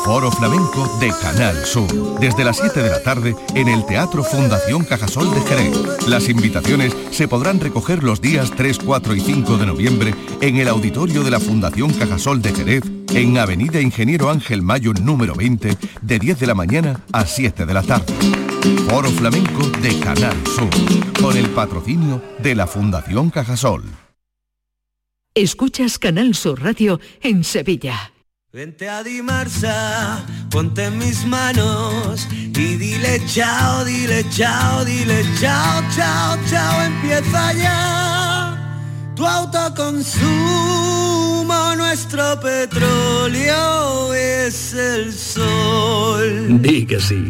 Foro Flamenco de Canal Sur. Desde las 7 de la tarde en el Teatro Fundación Cajasol de Jerez. Las invitaciones se podrán recoger los días 3, 4 y 5 de noviembre en el auditorio de la Fundación Cajasol de Jerez en Avenida Ingeniero Ángel Mayo número 20 de 10 de la mañana a 7 de la tarde. Foro Flamenco de Canal Sur con el patrocinio de la Fundación Cajasol.
Escuchas Canal Sur Radio en Sevilla.
Vente a Dimarsa, ponte en mis manos y dile chao, dile chao, dile chao, chao, chao, empieza ya. Tu autoconsumo, nuestro petróleo es el sol.
Di que sí.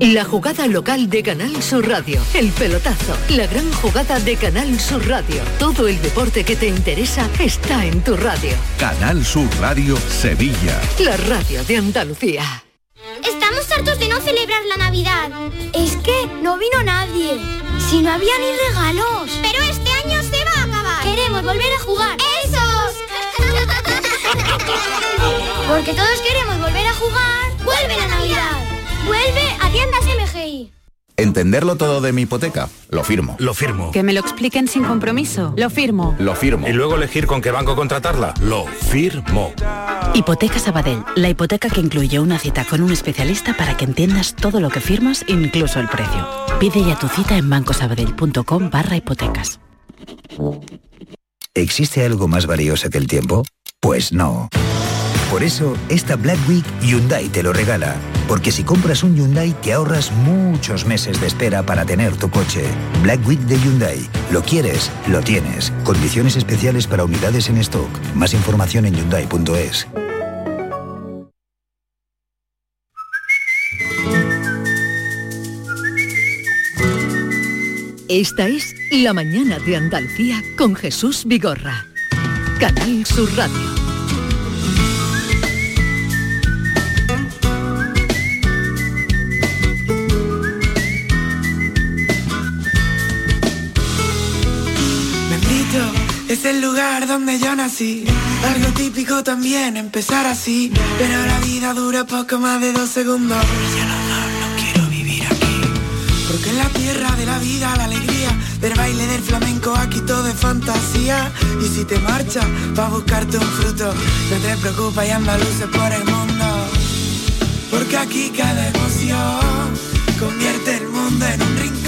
La jugada local de Canal Sur Radio. El pelotazo. La gran jugada de Canal Sur Radio. Todo el deporte que te interesa está en tu radio.
Canal Sur Radio Sevilla.
La radio de Andalucía.
Estamos hartos de no celebrar la Navidad. Es que no vino nadie. Si no había ni regalos. Pero este año se va a acabar. Queremos volver a jugar. ¡Esos! <laughs> Porque todos queremos volver a jugar. ¡Vuelve la Navidad! ¡Vuelve a tiendas MGI!
Entenderlo todo de mi hipoteca. Lo firmo.
Lo firmo.
Que me lo expliquen sin compromiso. Lo firmo.
Lo firmo.
Y luego elegir con qué banco contratarla. Lo firmo.
Hipoteca Sabadell. La hipoteca que incluye una cita con un especialista para que entiendas todo lo que firmas, incluso el precio. Pide ya tu cita en bancosabadell.com barra hipotecas.
¿Existe algo más valioso que el tiempo? Pues no. Por eso, esta Black Week Hyundai te lo regala. Porque si compras un Hyundai te ahorras muchos meses de espera para tener tu coche. Black Week de Hyundai. Lo quieres, lo tienes. Condiciones especiales para unidades en stock. Más información en hyundai.es.
Esta es La mañana de Andalucía con Jesús Vigorra. Canal Sur Radio.
Es el lugar donde yo nací. Algo típico también empezar así. Pero la vida dura poco más de dos segundos. Y yo no, no, quiero vivir aquí. Porque en la tierra de la vida, la alegría del baile del flamenco, aquí todo es fantasía. Y si te marchas, va a buscarte un fruto. No te preocupes y anda luces por el mundo. Porque aquí cada emoción convierte el mundo en un rincón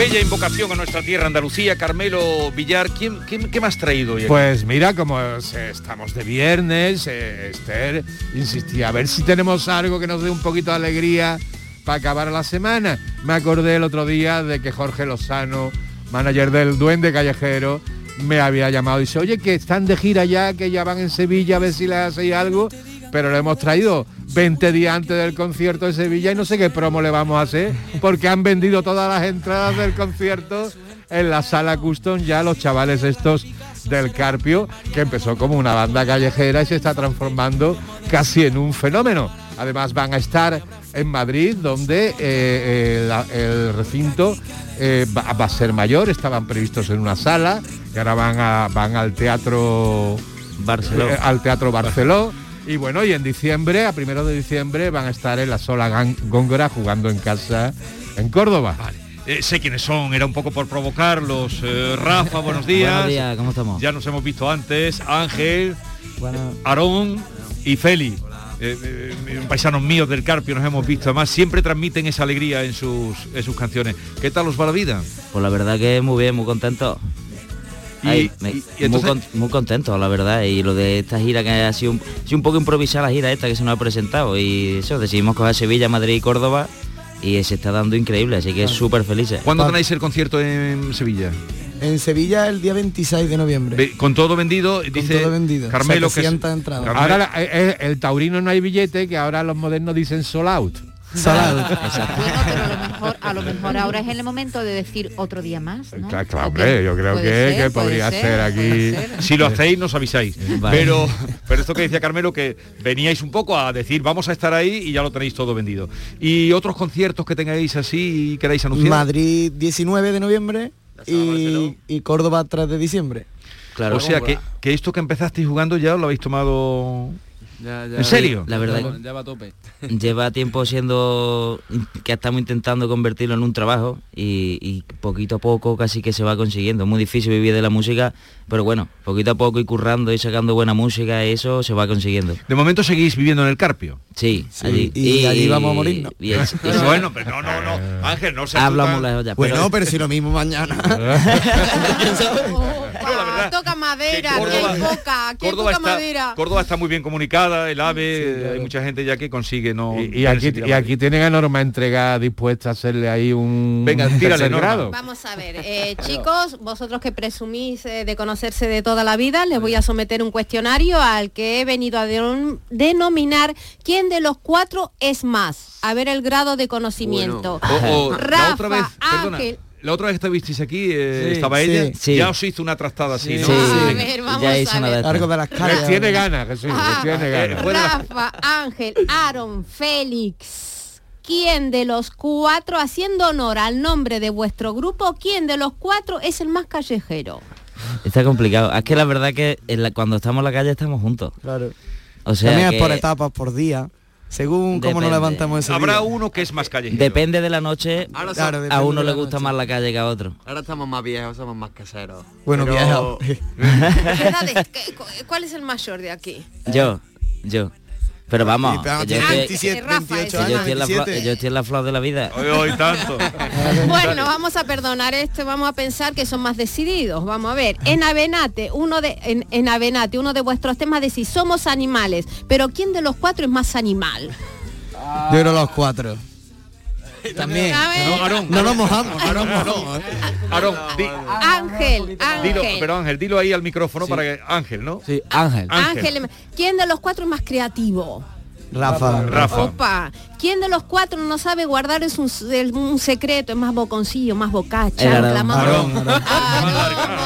bella invocación a nuestra tierra, Andalucía. Carmelo Villar, ¿quién, quién- qué has traído hoy?
Pues mira, como estamos de viernes, eh, Esther insistía, a ver si tenemos algo que nos dé un poquito de alegría para acabar la semana. Me acordé el otro día de que Jorge Lozano, manager del Duende Callejero, me había llamado y dice, oye, que están de gira ya, que ya van en Sevilla a ver si les hacéis algo, pero lo hemos traído 20 días antes del concierto de Sevilla y no sé qué promo le vamos a hacer, porque han vendido todas las entradas del concierto en la sala Custom ya los chavales estos del Carpio, que empezó como una banda callejera y se está transformando casi en un fenómeno. Además van a estar en Madrid, donde eh, eh, la- el recinto eh, va, va a ser mayor, estaban previstos en una sala, y ahora van, a, van al teatro
Barceló.
eh, al Teatro Barceló. Y bueno, y en diciembre, a primero de diciembre, van a estar en la Sola Góngora jugando en casa en Córdoba.
Eh, sé quiénes son, era un poco por provocarlos. Eh, Rafa, <laughs> buenos días.
Buenos días, ¿cómo estamos?
Ya nos hemos visto antes. Ángel,
Bueno.
Aarón y Feli. Eh, eh, paisanos míos del Carpio nos hemos visto. Además, siempre transmiten esa alegría en sus, en sus canciones. ¿Qué tal os va la vida?
Pues la verdad que muy bien, muy contento.
Y-
Ay, me-
y- y
muy, con- muy contento, la verdad. Y lo de esta gira que ha sido un, ha sido un poco improvisada la gira esta que se nos ha presentado. Y eso, decidimos coger Sevilla, Madrid y Córdoba. Y se está dando increíble, así que súper felices.
¿Cuándo tenéis el concierto en Sevilla?
En Sevilla el día 26 de noviembre.
Con todo vendido, dice
todo vendido.
Carmelo que es-
700 entradas.
Ahora la- eh, eh, el taurino no hay billete, que ahora los modernos dicen sold out.
Bueno, pero a lo mejor, a lo mejor ahora es el momento de decir otro día más, ¿no?
Claro, claro, yo creo que,
ser,
que podría
ser,
ser, aquí.
ser.
Si lo hacéis, nos avisáis.
Vale.
Pero, pero esto que decía Carmelo, que veníais un poco a decir, vamos a estar ahí y ya lo tenéis todo vendido. ¿Y otros conciertos que tengáis así y queráis anunciar?
Madrid 19 de noviembre y, y Córdoba 3 de diciembre.
Claro.
o sea, que, que esto que empezasteis jugando ya lo habéis tomado... ¿En serio?
La verdad
Ya, ya va a tope. <laughs>
lleva tiempo siendo que estamos intentando convertirlo en un trabajo y, y poquito a poco casi que se va consiguiendo. Es muy difícil vivir de la música, pero bueno, poquito a poco y currando y sacando buena música, eso se va consiguiendo.
De momento seguís viviendo en el Carpio.
Sí, allí.
y allí vamos a morirnos.
y <laughs> es-
bueno, pero no, no, no. Ángel, no se
Hablamos lejos ya.
Bueno,
pero-
pero si lo mismo mañana. <laughs>
Toca madera,
que
que hay
Córdoba-
poca, que hay
Córdoba
poca
está,
madera.
Córdoba está muy bien el AVE, hay mucha gente ya que consigue no...
Y, y aquí, y aquí tienen a Norma Entrega dispuesta a hacerle ahí un
Venga, tírale, Norma.
grado.
Vamos a ver, <laughs> eh, chicos, vosotros que presumís eh, de conocerse de toda la vida, les voy a someter un cuestionario al que he venido a denom- denominar quién de los cuatro es más. A ver el grado de conocimiento.
O- o, la
Rafa,
otra vez, perdona,
Ángel.
La otra vez que estuvisteis aquí, eh,
Sí,
estaba ella,
Sí.
ya os hizo una trastada así, ¿no?
Sí.
A ver, vamos
Ya hizo
a ver.
Algo de las calles.
Les tiene ganas, Jesús, les
Ah,
tiene ganas.
Rafa, Ángel, Aaron, Félix. ¿Quién de los cuatro, haciendo honor al nombre de vuestro grupo, quién de los cuatro es el más callejero?
Está complicado. Es que la verdad que en la- cuando estamos en la calle estamos juntos.
Claro.
O sea
También
que
es por etapas, por día. Según cómo nos
Depende.
levantamos ese
Habrá
día.
uno que es más callejero.
depende de la noche,
Ahora
Claro, depende
a uno le gusta
noche.
más la calle que a otro.
ahora estamos más viejos, somos más caseros.
Bueno,
Pero-
vieja. <laughs>
¿Edades? <laughs> ¿Qué- cu- ¿Cuál es el mayor de aquí?
Yo, yo. Pero vamos, yo estoy,
27,
Rafa,
28
ese
que yo
años,
estoy en la flor,
27.
yo estoy en la flor de la vida.
Hoy, hoy tanto. <laughs>
Bueno, vamos a perdonar esto, vamos a pensar que son más decididos. Vamos a ver, en Avenate, uno de en, en Avenate, uno de vuestros temas decís somos animales, pero ¿quién de los cuatro es más animal?
Yo creo los cuatro. También.
No, Aarón.
No nos mojamos.
Aarón,
Ángel, Ángel.
pero Ángel, dilo ahí al micrófono para que Ángel, ¿no?
Sí, Ángel.
Ángel, ¿quién de los cuatro es más creativo?
Rafa.
Rafa.
Opa, ¿quién de los cuatro no sabe guardar es un, el- un secreto, es más boconcillo, más bocacha?
Aarón,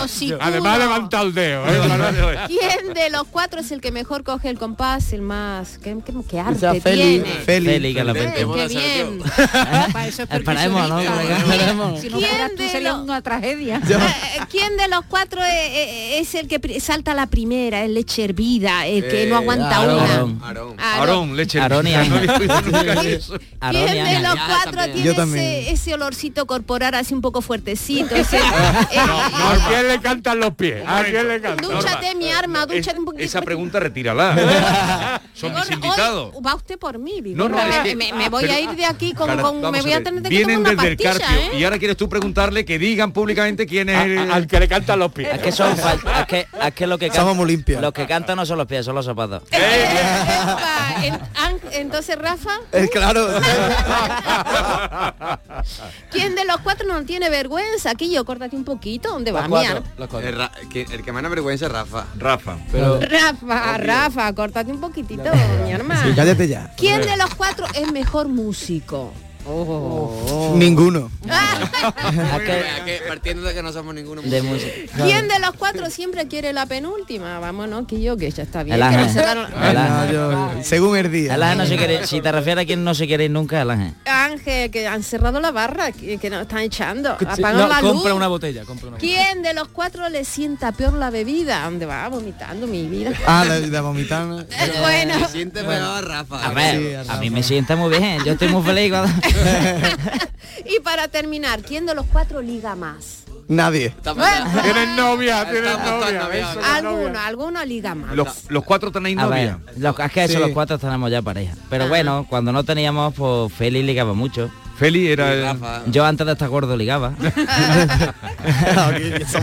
hocicudo.
Además levanta el dedo. ¿eh?
¿Quién de los cuatro es el que mejor coge el compás, el más... ¿Qué, qué, qué arte
Quizá Feli.
tiene?
Feli.
Feli, que la
Eh,
pente.
qué bien. <laughs> Para eso es
Esperemos, ¿no?
percusionista.
Esperemos.
Si no
¿Quién
fueras tú
de
sería
los-
una tragedia. <laughs>
Eh, ¿Quién de los cuatro eh, eh, es el que salta a la primera, el leche hervida, el que no aguanta
Aarón.
una?
Aarón.
Leche.
Aarón y <laughs>
¿Quién de los cuatro tiene ese, ese olorcito corporal así un poco fuertecito? ese- <laughs> eh,
¿A quién le cantan los pies? ¿A quién le cantan?
dúchate mi arma, dúchate un poquito.
esa pregunta retírala. <laughs> Son mis
Vigorra,
invitados.
hoy va usted por mí,
No, no,
me,
que-
me- me voy
pero-
a ir de aquí con,
Cara,
con-
vamos
me voy a tener que tomar una
desde el
pastilla,
Carpio
¿eh?
y ahora quieres tú preguntarle que digan públicamente quién es el...
A- Al que le cantan los pies.
Es que son es que, es que lo que
Somos
can-
muy limpios.
Los que cantan no son los pies, son los zapatos.
Entonces, Rafa,
Es claro.
¿quién de los cuatro no tiene vergüenza? Aquí yo, córtate un poquito, ¿dónde va mi arma?
El, que- el que menos vergüenza es Rafa.
Rafa.
Pero
Rafa, Rafa, córtate un poquitito, mi hermano.
sí, cállate ya.
¿Quién de los cuatro es mejor músico?
Ninguno. <laughs>
Vea que partiendo de que no somos ninguno
de música.
¿Quién de los cuatro siempre quiere la penúltima? Vámonos, que yo, que ya está bien.
El
que no se dan-
El
No,
Ángel.
yo- según el día.
El Ángel no se quiere, si te refieres a quien no se quiere nunca, el Ángel.
Ángel, que han cerrado la barra, que, que nos están echando. Apagan
no,
la luz.
compra una botella, compra una botella.
¿Quién de los cuatro le sienta peor la bebida? ¿Dónde va vomitando mi vida?
Ah, la de vomitar. ¿no? <laughs>
bueno,
Se siente peor Rafa.
A ver,
Sí,
a mí me sienta muy bien, yo estoy muy feliz cuando... <laughs> <laughs>
y para terminar, ¿quién de los cuatro liga más?
Nadie.
Tienen novia,
todos
novia.
Alguno, alguno liga más.
Los, los cuatro tenéis novia.
los, es que eso,
Sí.
los cuatro tenemos ya pareja. Pero bueno, cuando no teníamos, pues Feli ligaba mucho.
Feli era el...
Yo antes de estar gordo ligaba. <laughs>
No está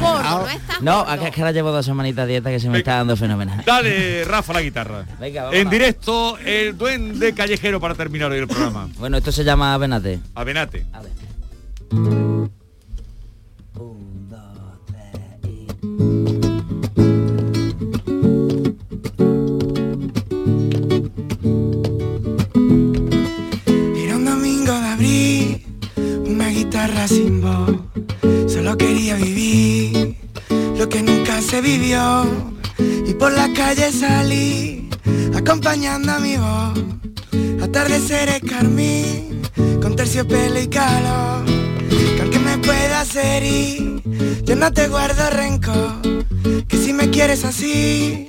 gordo, no está
No, es que ahora llevo dos semanitas de dieta que se me está dando fenomenal.
Dale, Rafa, la guitarra.
Venga, vamos.
En directo, el duende callejero para terminar hoy el programa. <laughs>
Bueno, esto se llama Avenate.
Avenate.
A ver.
Era sin voz. Solo quería vivir lo que nunca se vivió. Y por la calle salí, acompañando a mi voz. Atardeceres carmín, con terciopelo y calor. Que aunque me puedas herir, yo no te guardo rencor. Que si me quieres así,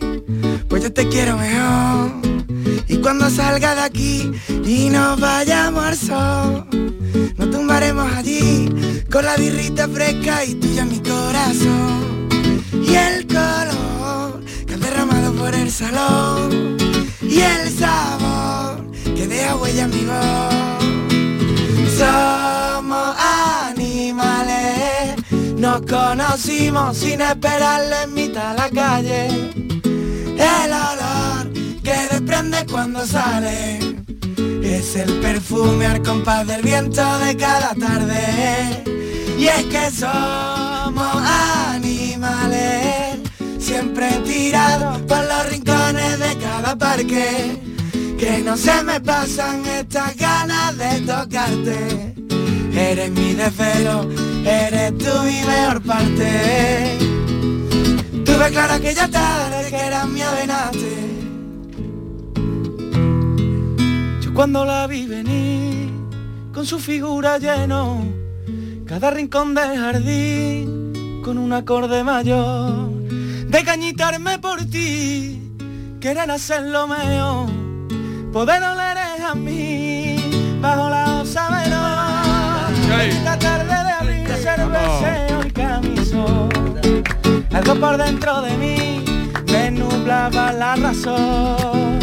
pues yo te quiero mejor. Cuando salga de aquí y nos vayamos al sol, nos tumbaremos allí con la birrita fresca y tuya mi corazón. Y el color que has derramado por el salón y el sabor que deja huella en mi voz. Somos animales, nos conocimos sin esperarle en mitad de la calle. El olor cuando sale es el perfume al compás del viento de cada tarde. Y es que somos animales, siempre tirados por los rincones de cada parque. Que no se me pasan estas ganas de tocarte. Eres mi desvelo, eres tú mi mejor parte. Tuve claro que ya tarde que eras mi avenate. Cuando la vi venir con su figura lleno, cada rincón del jardín con un acorde mayor, de cañitarme por ti, querer hacer lo mío, poder oler a mí bajo la osa menor. Esta tarde de abril, cerveceo y camisón. Algo por dentro de mí me nublaba la razón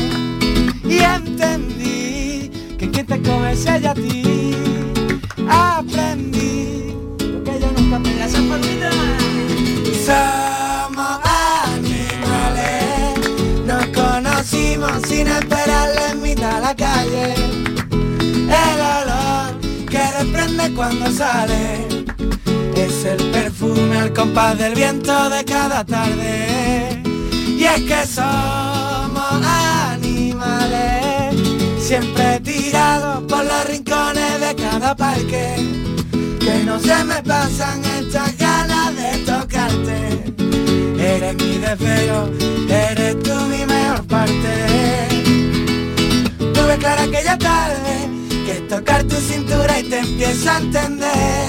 y entendí te come es ella a ti. Aprendí lo que yo nunca me las olvidar. Somos animales, nos conocimos sin esperarle en mitad de la calle. El olor sorprende cuando sale. Es el perfume al compás del viento de cada tarde. Y es que somos animales, siempre tirados por los rincones de cada parque. Que no se me pasan estas ganas de tocarte. Eres mi desvelo, eres tú mi mejor parte. Tuve clara aquella tarde que tocar tu cintura y te empiezo a entender.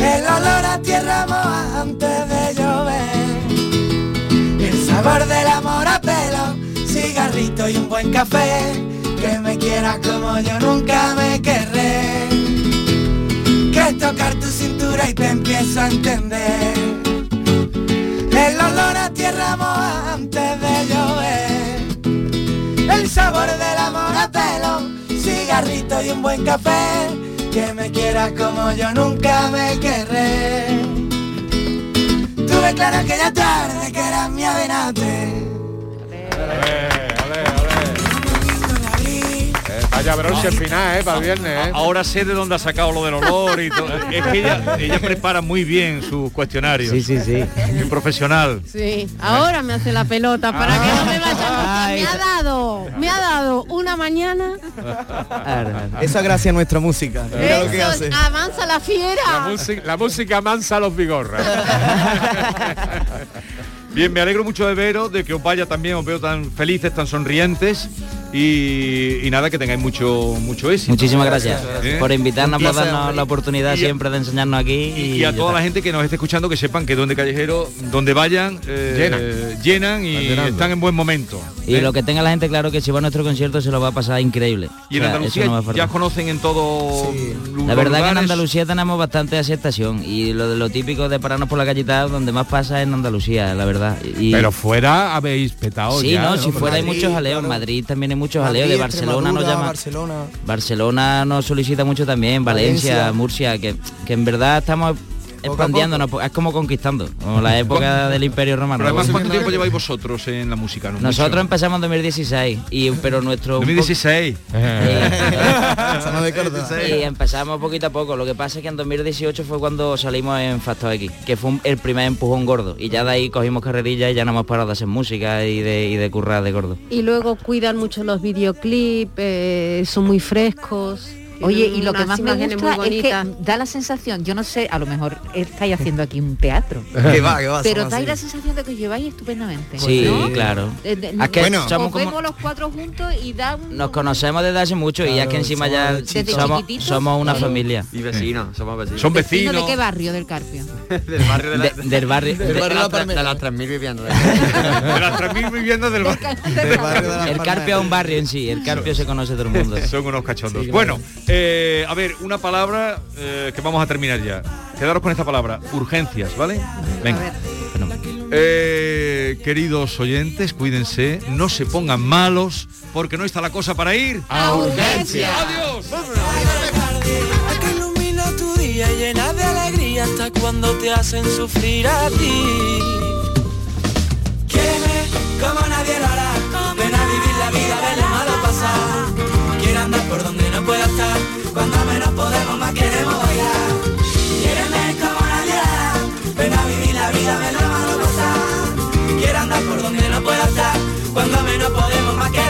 El olor a tierra moja antes de llover. El sabor del amor a cigarrito y un buen café. Que me quieras como yo nunca me querré. Que tocar tu cintura y te empiezo a entender. El olor a tierra moja antes de llover. El sabor del amor a pelo, cigarrito y un buen café. Que me quieras como yo nunca me querré. Tuve claro aquella tarde que eras mi.
Eh, vaya bronce al final, ¿eh? Para el viernes, ¿eh?
Ahora sé de dónde ha sacado lo del olor y todo. <laughs> Es que ella, ella prepara muy bien sus cuestionarios.
Sí, sí, sí.
Muy profesional.
Sí, ahora me hace la pelota para que no me vaya. Me ha dado, me ha dado una mañana.
Esa gracia a nuestra música. Mira lo que
Eso,
hace.
avanza la fiera.
La música, la música mansa a los vigorras. <laughs>
Bien, me alegro mucho de veros, de que os vaya también, os veo tan felices, tan sonrientes y, y nada, que tengáis mucho mucho éxito.
Muchísimas gracias
¿Eh?
por invitarnos, por darnos la oportunidad
Y-
siempre de enseñarnos aquí. Y,
Y a toda la gente que nos esté escuchando que sepan que donde callejero, donde vayan, eh, llenan y
llenando.
están en buen momento.
Y
¿eh?
lo que tenga la gente claro que si va a nuestro concierto se lo va a pasar increíble.
Y en
O sea,
Andalucía
no
ya conocen en todo
La verdad que en. Andalucía tenemos bastante aceptación y lo de lo típico de pararnos por la callita donde más pasa es en Andalucía, la verdad. Y,
Pero fuera habéis petado
Sí,
ya,
no, si fuera hay muchos jaleos, en Madrid también hay muchos jaleos, de Barcelona nos llama.
Barcelona.
Barcelona nos solicita mucho también, Valencia,
Valencia.
Murcia, que, que en verdad estamos expandiéndonos, es como conquistando, como la época del Imperio Romano.
Pero además, ¿cuánto tiempo lleváis vosotros en la música? No
Nosotros
mucho.
empezamos en 2016, y, pero nuestro...
2016.
Zona de Córdoba.
Y empezamos poquito a poco. Lo que pasa es que en 2018 fue cuando salimos en Factor X, que fue un- el primer empujón gordo. Y ya de ahí cogimos carrerilla y ya no hemos parado de hacer música y de, y de currar de gordo.
Y luego cuidan mucho los videoclips, eh, son muy frescos.
Oye, y lo que más me gusta
muy
es que da la sensación, yo no sé, a lo mejor estáis haciendo aquí un teatro.
Que va, que va,
Pero dais la sensación de que lleváis estupendamente.
Sí,
¿no?
claro.
Eh,
que
nos
somos como-
vemos los cuatro juntos y da un...
Nos conocemos desde hace mucho y ya que encima ya somos, somos una familia.
Y vecinos, somos vecinos.
Son
¿Vecino
vecinos.
¿De qué barrio del Carpio? <laughs>
del barrio de, la,
De- del barrio.
de,
de-
la-
barrio de la
de
Palmera.
las 3.000 viviendas.
De las 3.000 <laughs> viviendas del barrio.
El. Carpio es un barrio en sí, el Carpio se conoce todo el mundo.
Son unos cachondos. Bueno, eh, a ver, una palabra eh, que vamos a terminar ya. Quedaros con esta palabra, urgencias, ¿vale? Venga. Eh, queridos oyentes, cuídense, no se pongan malos, porque no está la cosa para ir.
A urgencia.
Adiós.
La que ilumina tu día y llena de alegría hasta cuando te hacen sufrir a ti. Quiéreme como nadie lo hará. Ven a vivir la vida, lo malo pasar. Por donde no pueda estar. Cuando menos podemos, más queremos bailar. Quiéreme como nadie. Ven a vivir la vida, ver lo malo pasar. Quiero andar por donde no pueda estar. Cuando menos podemos, más queremos